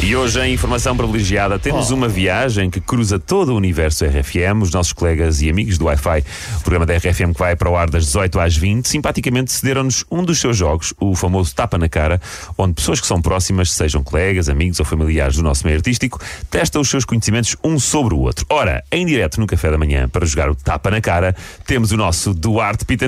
E hoje, em Informação Privilegiada, temos uma viagem que cruza todo o universo RFM. Os nossos colegas e amigos do Wi-Fi, o programa da RFM que vai para o ar das 18 às 20, simpaticamente cederam-nos um dos seus jogos, o famoso Tapa na Cara, onde pessoas que são próximas, sejam colegas, amigos ou familiares do nosso meio artístico, testam os seus conhecimentos um sobre o outro. Ora, em direto no Café da Manhã, para jogar o Tapa na Cara, temos o nosso Duarte Pita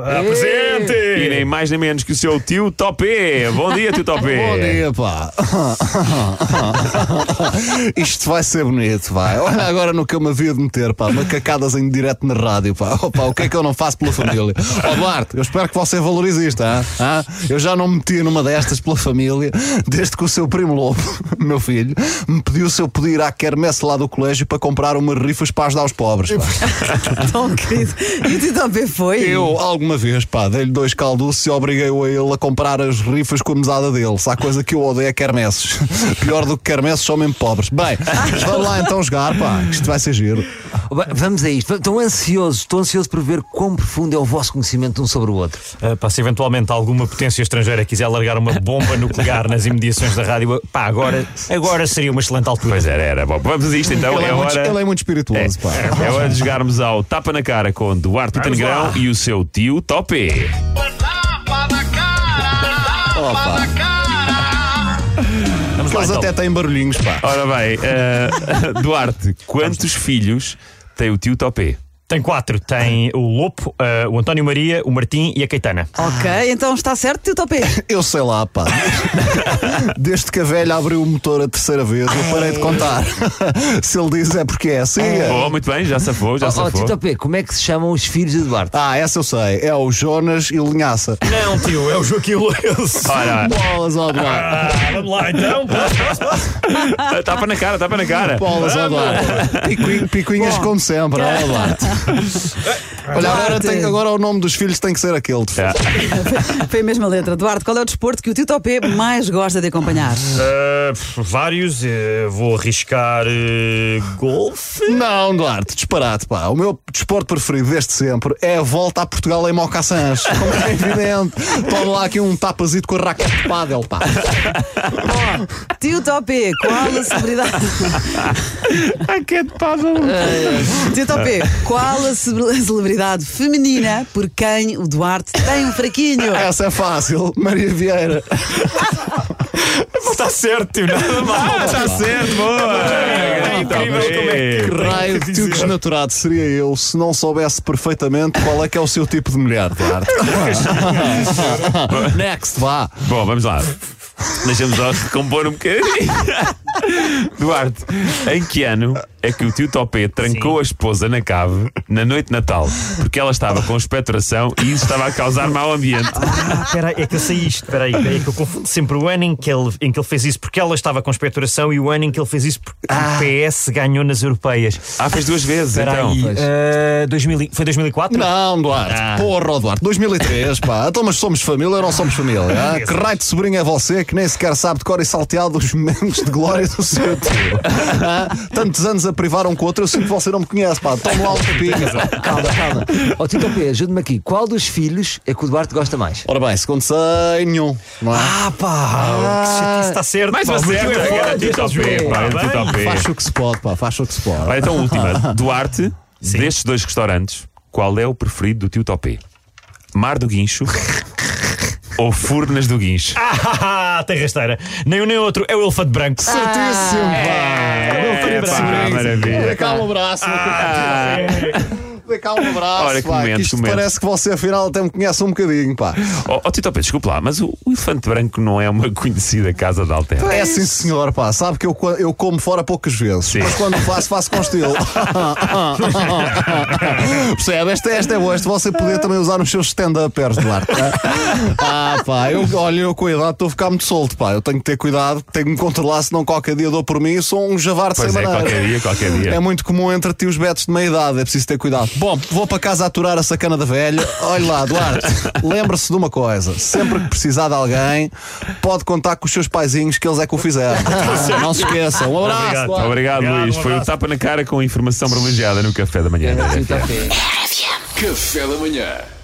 Negrão. Presente! E nem mais nem menos que o seu tio Topé. Bom dia, tio Topé. Bom dia, pá. Isto vai ser bonito, vai. Olha agora no que eu me havia de meter, pá. Macacadas em direto na rádio, pá. Opa, o que é que eu não faço pela família? Ó Duarte, eu espero que você valorize isto, hein? Hã? Eu já não me meti numa destas pela família desde que o seu primo Lobo, meu filho, me pediu se eu podia ir à quermesse lá do colégio para comprar umas rifas para ajudar os pobres, pá. Tão querido. E o Tito Topé foi? Eu, alguma vez, pá, dei-lhe dois calduços e obriguei-o a ele a comprar as rifas com a mesada dele. Se há coisa que eu odeio é quermesses. Pior do que quermesses são mesmo pobres. Bem, vamos lá então jogar, pá. Isto vai ser giro. Vamos a isto. Estou ansioso, estou ansioso por ver quão profundo é o vosso conhecimento um sobre o outro. Uh, pá, se eventualmente alguma potência estrangeira quiser largar uma bomba nuclear nas imediações da rádio, pá, agora, agora seria uma excelente altura. Pois era, era. Bom, vamos a isto então. Ele é, é muito, hora. ele é muito espirituoso, pá. É hora de jogarmos ao Tapa na Cara com Duarte Pita Vamos Negrão lá. e o seu tio Topé. Opa. Vamos lá, Eles então. até têm barulhinhos, pá. Ora bem, eh, Duarte, quantos filhos tem o tio Topé? Tem quatro. Tem o Lopo, uh, o António Maria, o Martim e a Caetana. Ok, então está certo, Tito Topé? Eu sei lá, pá. Desde que a velha abriu o motor a terceira vez, eu parei de contar. Se ele diz é porque é assim. é. Oh, muito bem, já safou, já Ó, ó, safou. Tito P, como é que se chamam os filhos de Duarte? Ah, essa eu sei. É o Jonas e o Linhaça. Não, tio, é o Joaquim Lourenço. Ora, Bolas ao Duarte. Ah, vamos lá então. tapa na cara, tapa na cara. Bolas ao Duarte. Picuin- Picuinhas como sempre. Olha Duarte. Olha, agora, tem- agora o nome dos filhos tem que ser aquele. de Já. Foi a mesma letra. Duarte, qual é o desporto que o Tito Topé mais gosta de acompanhar? Uh, vários. uh, vou arriscar uh, golfe. Não, Duarte, disparate, pá. O meu desporto preferido desde sempre é a volta a Portugal em mocaçãs. Como é evidente. Toma lá aqui um tapazito com a raquete de pádel, pá. Tio Topé, qual a celebridade. É de pau. Tio Topé, qual a ce- celebridade feminina por quem o Duarte tem um fraquinho? Essa é fácil. Maria Vieira. Está certo, tio, nada mal. Está certo, boa. É incrível como é Que raio de tio desnaturado seria eu se não soubesse perfeitamente qual é que é o seu tipo de mulher, Duarte? Next, vá. Bom, vamos lá. Deixa-me só recompor um bocadinho. Duarte, em que ano é que o tio Topé trancou a esposa na cave na noite de Natal? Porque ela estava com expectoração e isso estava a causar mau ambiente. Ah, espera aí, é que eu sei isto. Espera aí, espera aí, que eu confundo sempre o ano em que, ele, em que ele fez isso porque ela estava com expectoração e o ano em que ele fez isso porque o PS ganhou nas europeias. Ah, fez duas vezes, Espera então. Pois. eh, 2000 e- foi 2004? Não, Duarte. Ah. Porra, Duarte. 2003, pá. Então, mas somos família ou não somos família? ah? Que raio de sobrinho é você que nem sequer sabe de cor e salteado os momentos de glória do seu tio? Ah? Tantos anos a privar um com o outro, eu sinto que você não me conhece, pá. Toma lá um tapinha. Calma, calma. Ó, Tito P, ajude-me aqui. Qual dos filhos é que o Duarte gosta mais? Ora bem, segundo sei, nenhum. Não é? Ah, pá! que chatice, está certo. Mais uma o meu certa, era Topé, este pá, era bem. Topé. Faz o que se pode, pá. Faz o que se pode. Olha, então, última. Duarte, destes dois restaurantes, qual é o preferido do tio Topé? Mar do Guincho ou Furnas do Guincho? Ah, tem rasteira. Nem um nem outro, é o elefante branco. Certíssimo, pá. É, querido pá, sobrinho. maravilha. Calma o braço. Ah, Dê cá um abraço, Olha que pá, momento, que isto que momento. parece que você afinal até me conhece um bocadinho, pá. Oh, oh Tito Pedro, desculpa lá, mas o, o elefante branco não é uma conhecida casa de Altera. É sim, senhor, pá. Sabe que eu, eu como fora poucas vezes, Sim. mas quando faço, faço com estilo. Percebe? Esta, esta é boa. Esta você poder também usar nos seus stand-uppers, Duarte. ah, pá, eu, olha, eu com a idade estou a ficar muito solto, pá. Eu tenho que ter cuidado, tenho que me controlar, senão qualquer dia dou por mim e sou um javar de Pois sem é, maneira. qualquer dia, qualquer dia. É muito comum entre ti os betos de meia idade, é preciso ter cuidado. Bom, vou para casa aturar a sacana da velha. Olha lá, Duarte, lembre-se de uma coisa: sempre que precisar de alguém, pode contar com os seus paizinhos que eles é que o fizeram. Não se esqueça. Um abraço. Obrigado. Duarte. Obrigado, Obrigado, Luís. um Foi o abraço. tapa na cara com informação privilegiada no café da manhã. da RFM. Café da manhã.